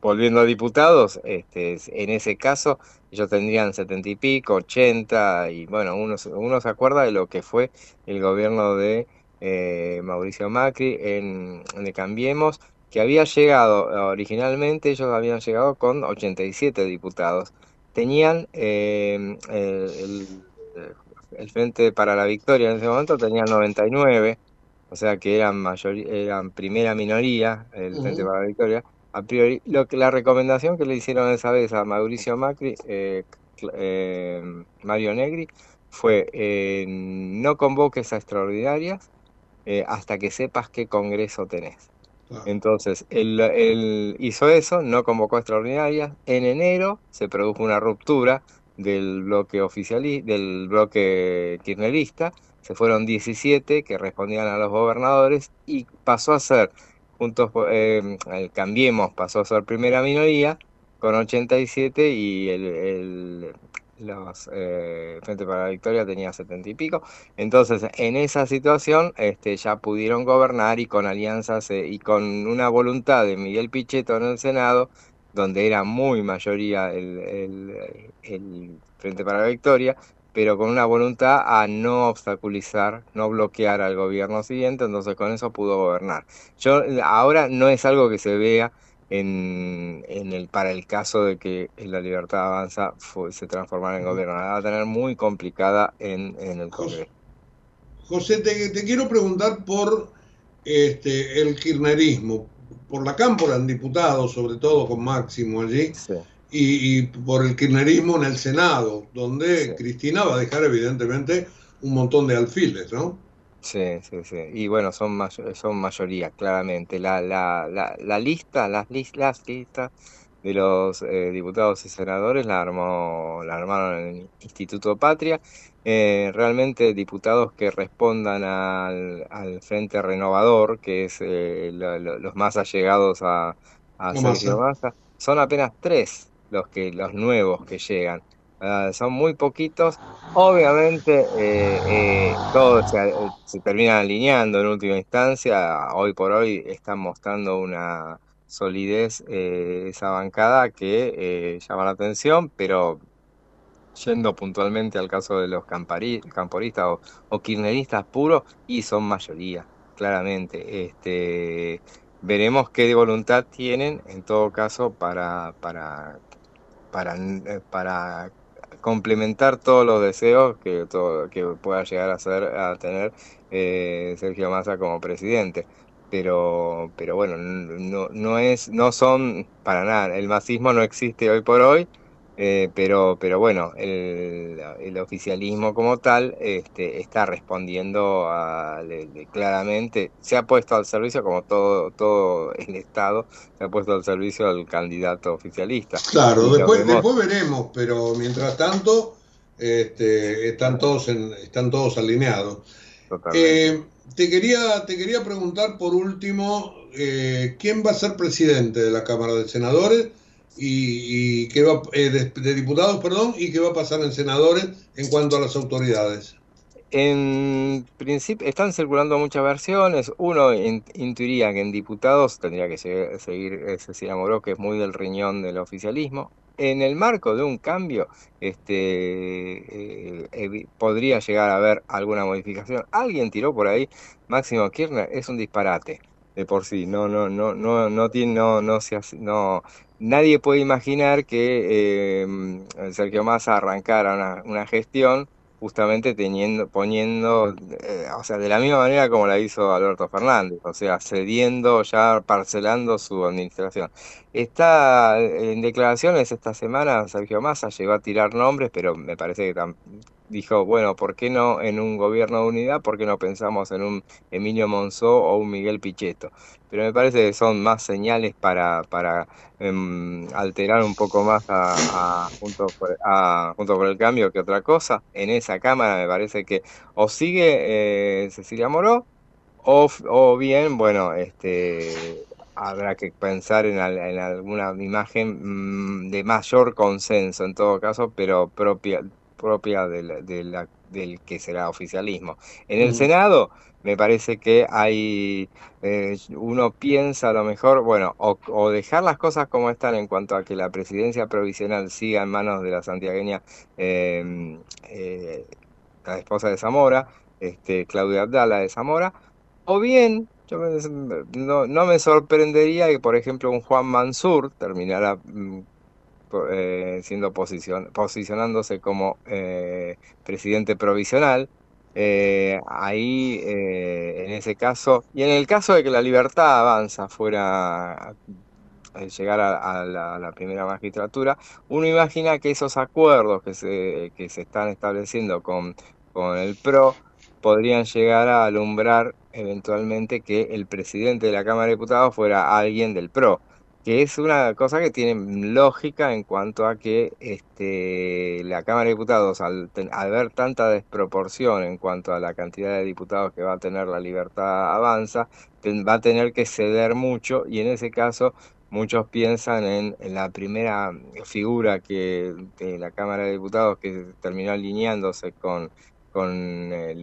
volviendo a diputados, este, en ese caso, ellos tendrían setenta y pico, ochenta, y bueno, uno, uno se acuerda de lo que fue el gobierno de eh, Mauricio Macri en, en Cambiemos, que había llegado, originalmente ellos habían llegado con 87 diputados. Tenían eh, el, el, Frente para la Victoria en ese momento, tenían 99 o sea que eran, mayoría, eran primera minoría, el Frente para la Victoria, a priori, lo que, la recomendación que le hicieron esa vez a Mauricio Macri, eh, eh, Mario Negri, fue eh, no convoques a extraordinarias hasta que sepas qué congreso tenés. Entonces, él, hizo eso, no convocó extraordinarias. En enero se produjo una ruptura del bloque oficialista, del bloque kirchnerista, se fueron 17 que respondían a los gobernadores y pasó a ser, juntos, eh, Cambiemos pasó a ser primera minoría con 87 y el, el los eh, Frente para la Victoria tenía 70 y pico. Entonces, en esa situación este, ya pudieron gobernar y con alianzas eh, y con una voluntad de Miguel Pichetto en el Senado, donde era muy mayoría el, el, el Frente para la Victoria, pero con una voluntad a no obstaculizar, no bloquear al gobierno siguiente, entonces con eso pudo gobernar. Yo ahora no es algo que se vea en, en el para el caso de que la libertad avanza se transformara en gobierno, la va a tener muy complicada en, en el Congreso. José, te, te, quiero preguntar por este, el kirchnerismo, por la cámpora en diputados, sobre todo con Máximo allí. Sí y, por el kirchnerismo en el Senado, donde Cristina va a dejar evidentemente un montón de alfiles, ¿no? Sí, sí, sí. Y bueno, son, son mayoría, claramente. La, la, la, la lista, las, las listas de los eh, diputados y senadores la, armó, la armaron en el Instituto Patria. Eh, realmente diputados que respondan al, al Frente Renovador, que es eh, los más allegados a, a Sergio Massa, son apenas tres los que los nuevos que llegan. Son muy poquitos. Obviamente eh, eh, todos se, terminan alineando en última instancia. Hoy por hoy están mostrando una solidez eh, esa bancada que llama la atención, pero yendo puntualmente al caso de los camporistas o, o kirchneristas puros, y son mayoría, claramente. Este, veremos qué voluntad tienen en todo caso para, para para, eh, para complementar todos los deseos que, todo, que pueda llegar a, ser, a tener eh, Sergio Massa como presidente. Pero, pero bueno, no, no, es, no son para nada, el masismo no existe hoy por hoy, eh, pero, pero bueno, el, el, oficialismo como tal este, está respondiendo a, claramente, se ha puesto al servicio, como todo, todo el Estado, se ha puesto al servicio al candidato oficialista. Claro, después, después veremos, pero mientras tanto este, están, todos en, están todos alineados. Eh, te, quería, te quería preguntar por último, eh, ¿quién va a ser presidente de la Cámara de Senadores? Y, qué va eh, de, diputados, perdón, y qué va a pasar en senadores en cuanto a las autoridades. En principio están circulando muchas versiones. Uno intuiría que en diputados tendría que seguir, Cecilia Moró, que es muy del riñón del oficialismo. En el marco de un cambio, este, eh, podría llegar a haber alguna modificación. Alguien tiró por ahí, Máximo Kirchner, es un disparate de por sí. No, no, no, no, no tiene, no, no se no, nadie puede imaginar que eh, Sergio Massa arrancara una, una, gestión justamente teniendo, poniendo, eh, o sea, de la misma manera como la hizo Alberto Fernández, o sea, cediendo, ya parcelando su administración. Está en declaraciones esta semana, Sergio Massa llegó a tirar nombres, pero me parece que dijo, bueno, ¿por qué no en un gobierno de unidad? ¿Por qué no pensamos en un Emilio Monzó o un Miguel Pichetto? Pero me parece que son más señales para, para em, alterar un poco más a, junto, por, a, junto por el cambio que otra cosa. En esa Cámara me parece que o sigue eh, Cecilia Moró o, o bien, bueno, este habrá que pensar en, alguna imagen mm, de mayor consenso en todo caso, pero propia propia de del que será oficialismo. En el Senado me parece que hay, eh, uno piensa a lo mejor, bueno, o, dejar las cosas como están en cuanto a que la presidencia provisional siga en manos de la santiagueña, em, eh, la esposa de Zamora, este, Claudia Abdala de Zamora, o bien yo no, no, me sorprendería que, por ejemplo, un Juan Mansur terminara mm, eh, siendo posición, posicionándose como eh, presidente provisional. Eh, ahí, en ese caso, y en el caso de que la libertad avanza fuera llegar a, la, primera magistratura, uno imagina que esos acuerdos que se, que se están estableciendo con, con el PRO podrían llegar a alumbrar eventualmente que el presidente de la Cámara de Diputados fuera alguien del PRO, que es una cosa que tiene lógica en cuanto a que este, la Cámara de Diputados, al, al ver tanta desproporción en cuanto a la cantidad de diputados que va a tener la libertad avanza, va a tener que ceder mucho y en ese caso muchos piensan en, la primera figura que de la Cámara de Diputados que terminó alineándose con con eh,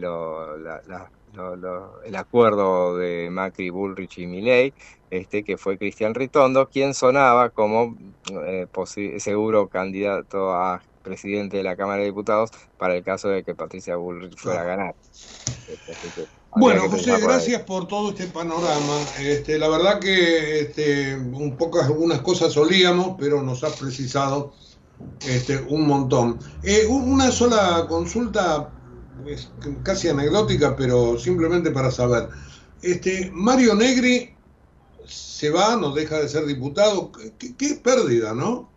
el acuerdo de Macri, Bullrich y Milei, este, que fue Cristian Ritondo, quien sonaba como eh, seguro candidato a presidente de la Cámara de Diputados para el caso de que Patricia Bullrich fuera a ganar. Este, bueno, José, gracias por todo este panorama. Este, la verdad que este, un poco algunas cosas olíamos, pero nos ha precisado este, un montón. Eh, una sola consulta es casi anecdótica, pero simplemente para saber. Este, Mario Negri se va, no deja de ser diputado. Qué, pérdida, ¿no?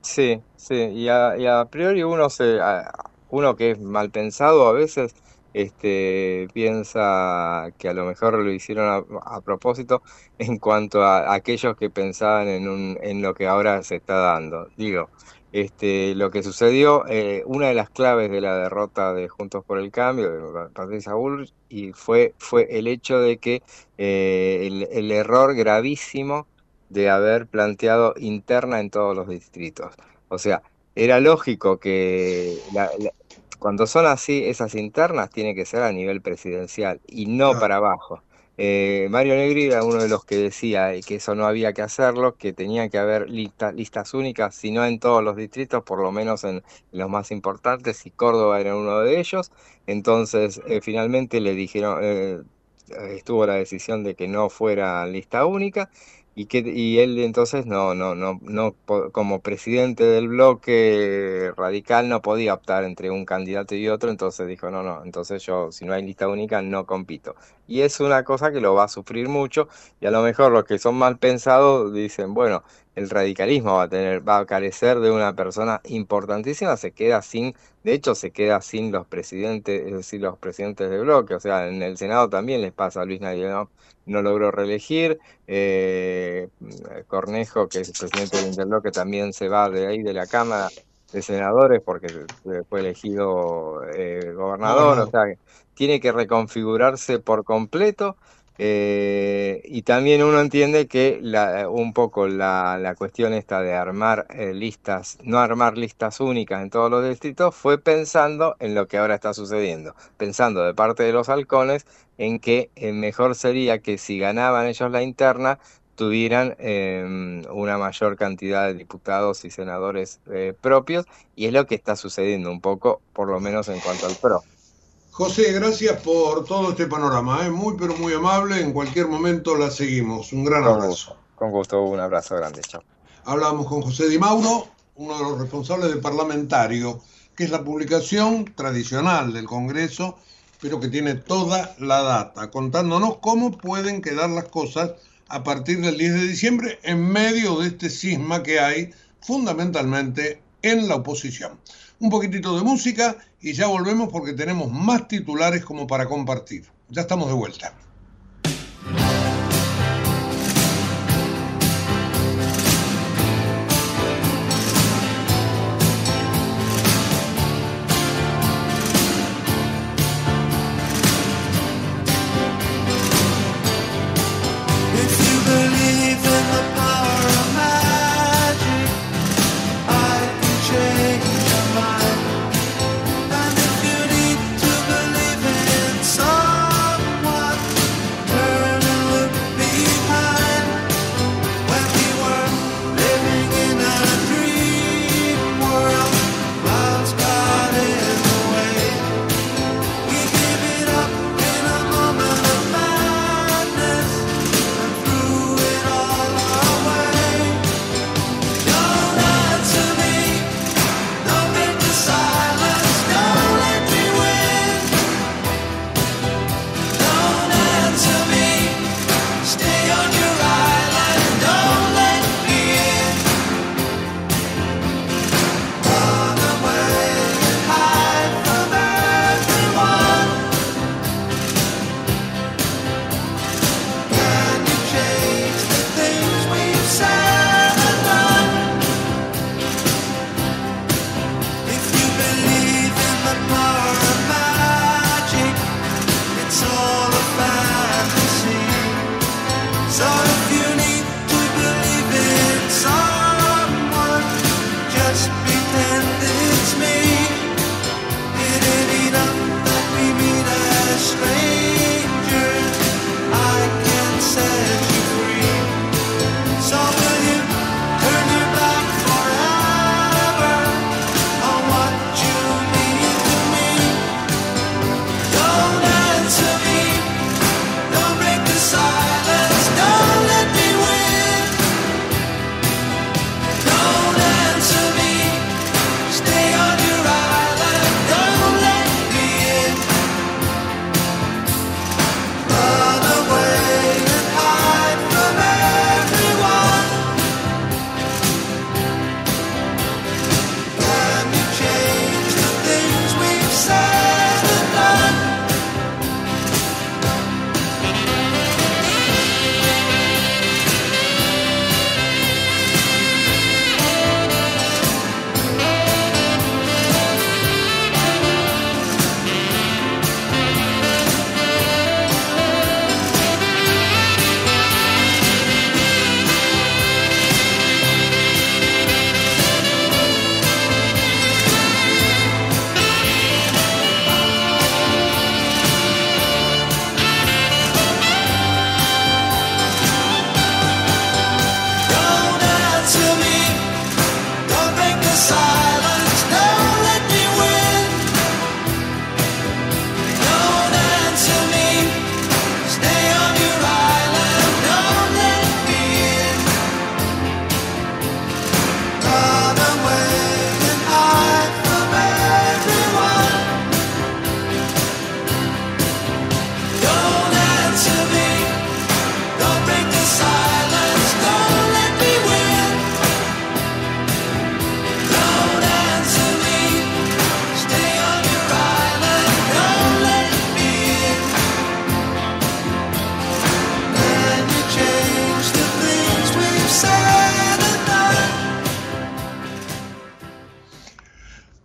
Sí, sí, y a, priori uno se, uno que es mal pensado a veces, este, piensa que a lo mejor lo hicieron a, propósito en cuanto a, aquellos que pensaban en, un, en lo que ahora se está dando. Digo, este, lo que sucedió, eh, una de las claves de la derrota de Juntos por el Cambio, de Patricia Bullrich, y fue, fue el hecho de que eh, el, error gravísimo de haber planteado interna en todos los distritos. O sea, era lógico que cuando son así, esas internas tiene que ser a nivel presidencial y no para abajo. Eh, Mario Negri era uno de los que decía que eso no había que hacerlo, que tenía que haber listas únicas, si no en todos los distritos, por lo menos en, los más importantes, y Córdoba era uno de ellos. Entonces, eh, finalmente le dijeron, eh, estuvo la decisión de que no fuera lista única y que y él entonces no no no no como presidente del bloque radical no podía optar entre un candidato y otro entonces dijo no no entonces yo si no hay lista única no compito y es una cosa que lo va a sufrir mucho y a lo mejor los que son mal pensados dicen bueno el radicalismo va a tener va a carecer de una persona importantísima se queda sin de hecho se queda sin los presidentes es decir los presidentes del bloque o sea en el senado también les pasa a Luis Nadie no logró reelegir. Eh, Cornejo, que es el presidente del Interbloque, también se va de ahí de la Cámara de Senadores porque fue elegido eh, gobernador. O sea, tiene que reconfigurarse por completo. Eh, y también uno entiende que la, un poco la, la, cuestión esta de armar listas, no armar listas únicas en todos los distritos, fue pensando en lo que ahora está sucediendo, pensando de parte de los halcones en que eh, mejor sería que si ganaban ellos la interna, tuvieran em, una mayor cantidad de diputados y senadores eh, propios, y es lo que está sucediendo un poco, por lo menos en cuanto al PRO. José, gracias por todo este panorama, ¿eh? muy pero muy amable, en cualquier momento la seguimos. Un gran abrazo. con gusto, un abrazo grande, chao. Hablamos con José Di Mauro, uno de los responsables del parlamentario, que es la publicación tradicional del Congreso pero que tiene toda la data, contándonos cómo pueden quedar las cosas a partir del 10 de diciembre en medio de este cisma que hay fundamentalmente en la oposición. Un poquitito de música y ya volvemos porque tenemos más titulares como para compartir. Ya estamos de vuelta.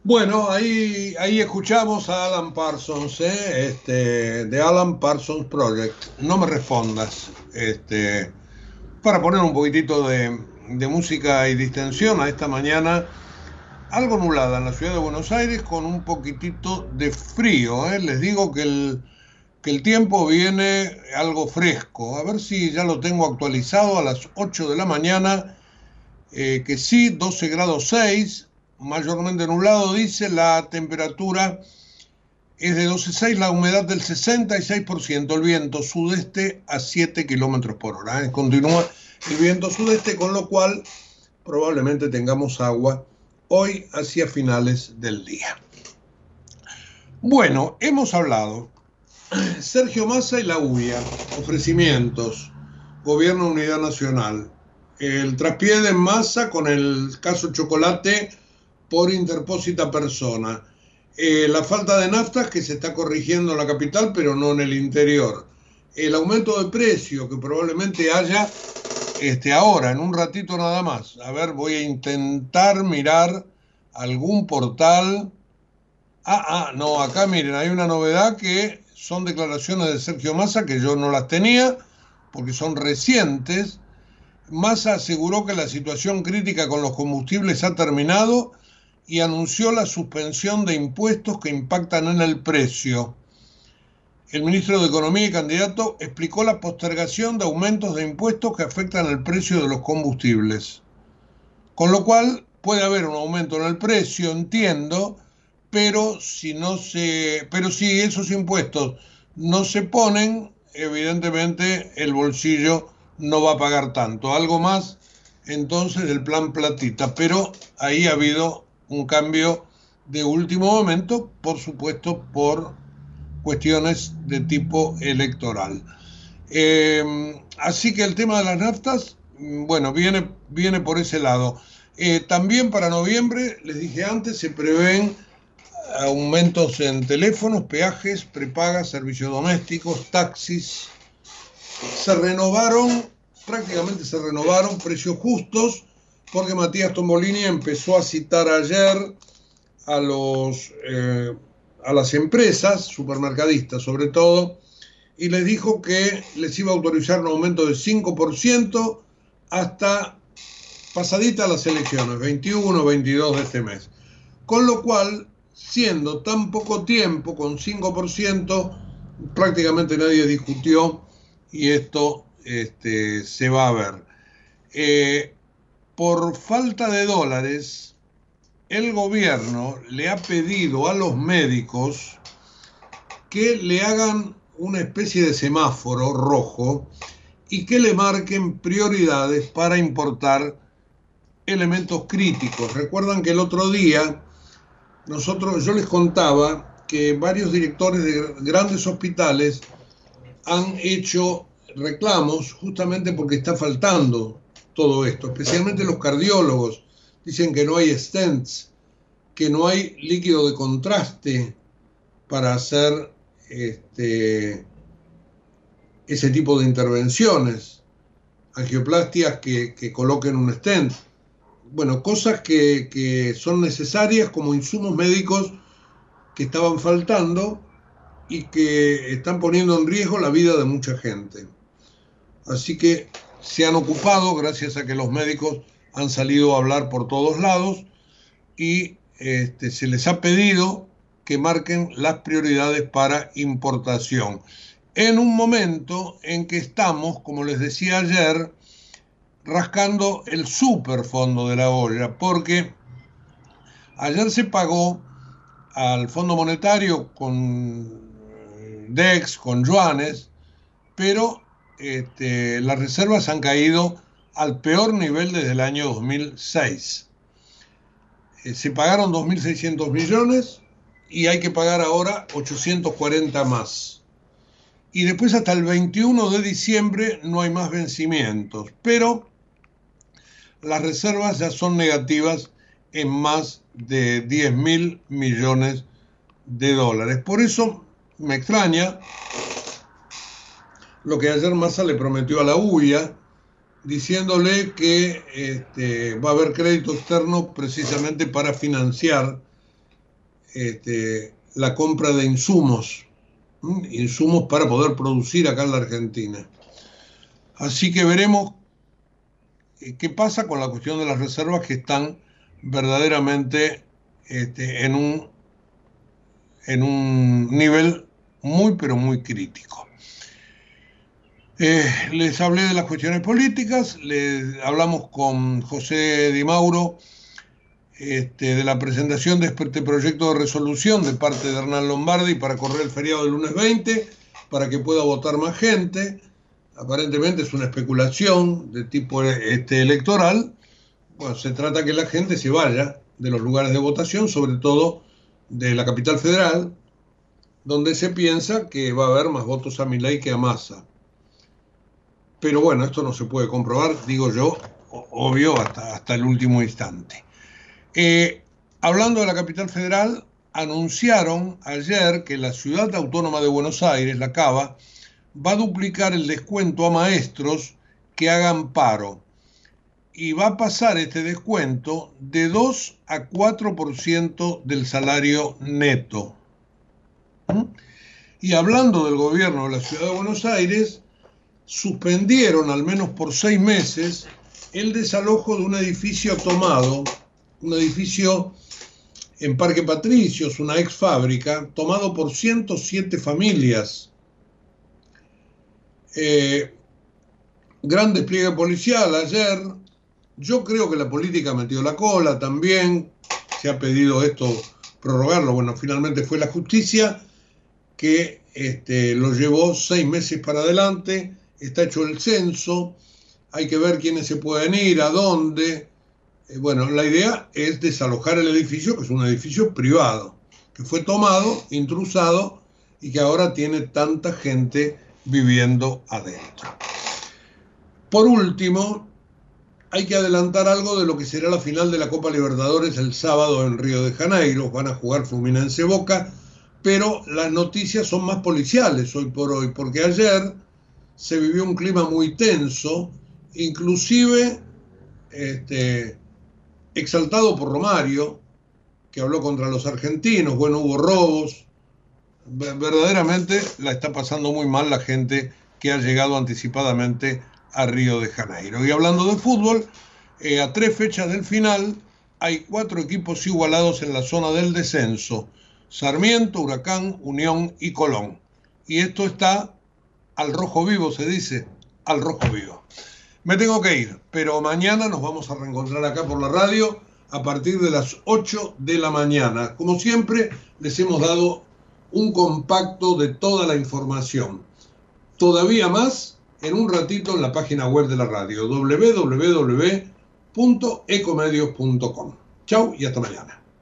Bueno, ahí, ahí escuchamos a Alan Parsons, ¿eh? este, de Alan Parsons Project. No me respondas. Este, para poner un poquitito de, de música y distensión a esta mañana algo nublada en la ciudad de Buenos Aires con un poquitito de frío. ¿eh? Les digo que el, que el tiempo viene algo fresco. A ver si ya lo tengo actualizado a las 8 de la mañana. Eh, que sí, 12 grados 6, mayormente nublado, dice, la temperatura es de 12,6, la humedad del 66%, el viento sudeste a 7 kilómetros por hora. ¿eh? Continúa el viento sudeste, con lo cual probablemente tengamos agua hoy hacia finales del día. Bueno, hemos hablado. Sergio Massa y la UIA, ofrecimientos, Gobierno Unidad Nacional, el traspié de Massa con el caso Chocolate por interpósita persona, eh, la falta de naftas que se está corrigiendo en la capital pero no en el interior, el aumento de precio que probablemente haya este, ahora, en un ratito nada más. A ver, voy a intentar mirar algún portal. Ah, ah, no, acá miren, hay una novedad que son declaraciones de Sergio Massa que yo no las tenía porque son recientes. Massa aseguró que la situación crítica con los combustibles ha terminado y anunció la suspensión de impuestos que impactan en el precio el ministro de Economía y candidato explicó la postergación de aumentos de impuestos que afectan el precio de los combustibles. Con lo cual puede haber un aumento en el precio, entiendo, pero si no se, pero si esos impuestos no se ponen, evidentemente el bolsillo no va a pagar tanto. Algo más entonces del plan platita, pero ahí ha habido un cambio de último momento, por supuesto, por cuestiones de tipo electoral. Eh, así que el tema de las naftas, mm, bueno, viene, viene por ese lado. Eh, también para noviembre, les dije antes, se prevén aumentos en teléfonos, peajes, prepagas, servicios domésticos, taxis. Se renovaron, prácticamente se renovaron precios justos, porque Matías Tombolini empezó a citar ayer a los eh, a las empresas, supermercadistas sobre todo, y les dijo que les iba a autorizar un aumento del 5% hasta pasadita las elecciones, 21 22 de este mes. Con lo cual, siendo tan poco tiempo, con 5%, prácticamente nadie discutió y esto este, se va a ver. Eh, por falta de dólares, el gobierno le ha pedido a los médicos que le hagan una especie de semáforo rojo y que le marquen prioridades para importar elementos críticos. Recuerdan que el otro día nosotros yo les contaba que varios directores de grandes hospitales han hecho reclamos justamente porque está faltando todo esto, especialmente los cardiólogos Dicen que no hay stents, que no hay líquido de contraste para hacer este, ese tipo de intervenciones, angioplastias que, coloquen un stent. Bueno, cosas que, que son necesarias como insumos médicos que estaban faltando y que están poniendo en riesgo la vida de mucha gente. Así que se han ocupado, gracias a que los médicos han salido a hablar por todos lados y este, se les ha pedido que marquen las prioridades para importación. En un momento en que estamos, como les decía ayer, rascando el superfondo de la olla, porque ayer se pagó al Fondo Monetario con DEX, con yuanes, pero este, las reservas han caído al peor nivel desde el año 2006. Eh, se pagaron 2.600 millones y hay que pagar ahora 840 más. Y después hasta el 21 de diciembre no hay más vencimientos, pero las reservas ya son negativas en más de 10 mil millones de dólares. Por eso me extraña lo que ayer Massa le prometió a la UIA, diciéndole que este, va a haber crédito externo precisamente para financiar este, la compra de insumos, insumos para poder producir acá en la Argentina. Así que veremos eh, qué pasa con la cuestión de las reservas que están verdaderamente este, en, un, en un nivel muy, pero muy crítico. Eh, les hablé de las cuestiones políticas, les hablamos con José Di Mauro este, de la presentación de este proyecto de resolución de parte de Hernán Lombardi para correr el feriado del lunes 20, para que pueda votar más gente. Aparentemente es una especulación de tipo este, electoral. Bueno, se trata que la gente se vaya de los lugares de votación, sobre todo de la capital federal, donde se piensa que va a haber más votos a Milei que a Massa. Pero bueno, esto no se puede comprobar, digo yo, obvio, hasta, el último instante. Eh, hablando de la capital federal, anunciaron ayer que la ciudad autónoma de Buenos Aires, la Cava, va a duplicar el descuento a maestros que hagan paro. Y va a pasar este descuento de 2 a 4% del salario neto. ¿Mm? Y hablando del gobierno de la ciudad de Buenos Aires, suspendieron al menos por seis meses el desalojo de un edificio tomado un edificio en Parque Patricios, una ex fábrica, tomado por 107 familias. Eh, gran despliegue policial ayer. Yo creo que la política metió la cola también. Se ha pedido esto prorrogarlo. Bueno, finalmente fue la justicia que este, lo llevó seis meses para adelante. Está hecho el censo. Hay que ver quiénes se pueden ir, a dónde. Eh, bueno, la idea es desalojar el edificio, que es un edificio privado, que fue tomado, intrusado y que ahora tiene tanta gente viviendo adentro. Por último, hay que adelantar algo de lo que será la final de la Copa Libertadores el sábado en Río de Janeiro. Van a jugar Fluminense Boca, pero las noticias son más policiales hoy por hoy, porque ayer se vivió un clima muy tenso, inclusive este, exaltado por Romario, que habló contra los argentinos, bueno, hubo robos, verdaderamente la está pasando muy mal la gente que ha llegado anticipadamente a Río de Janeiro. Y hablando de fútbol, eh, a tres fechas del final hay cuatro equipos igualados en la zona del descenso, Sarmiento, Huracán, Unión y Colón. Y esto está al rojo vivo, se dice, al rojo vivo. Me tengo que ir, pero mañana nos vamos a reencontrar acá por la radio a partir de las 8 de la mañana. Como siempre, les hemos dado un compacto de toda la información. Todavía más en un ratito en la página web de la radio www.ecomedios.com. Chau y hasta mañana.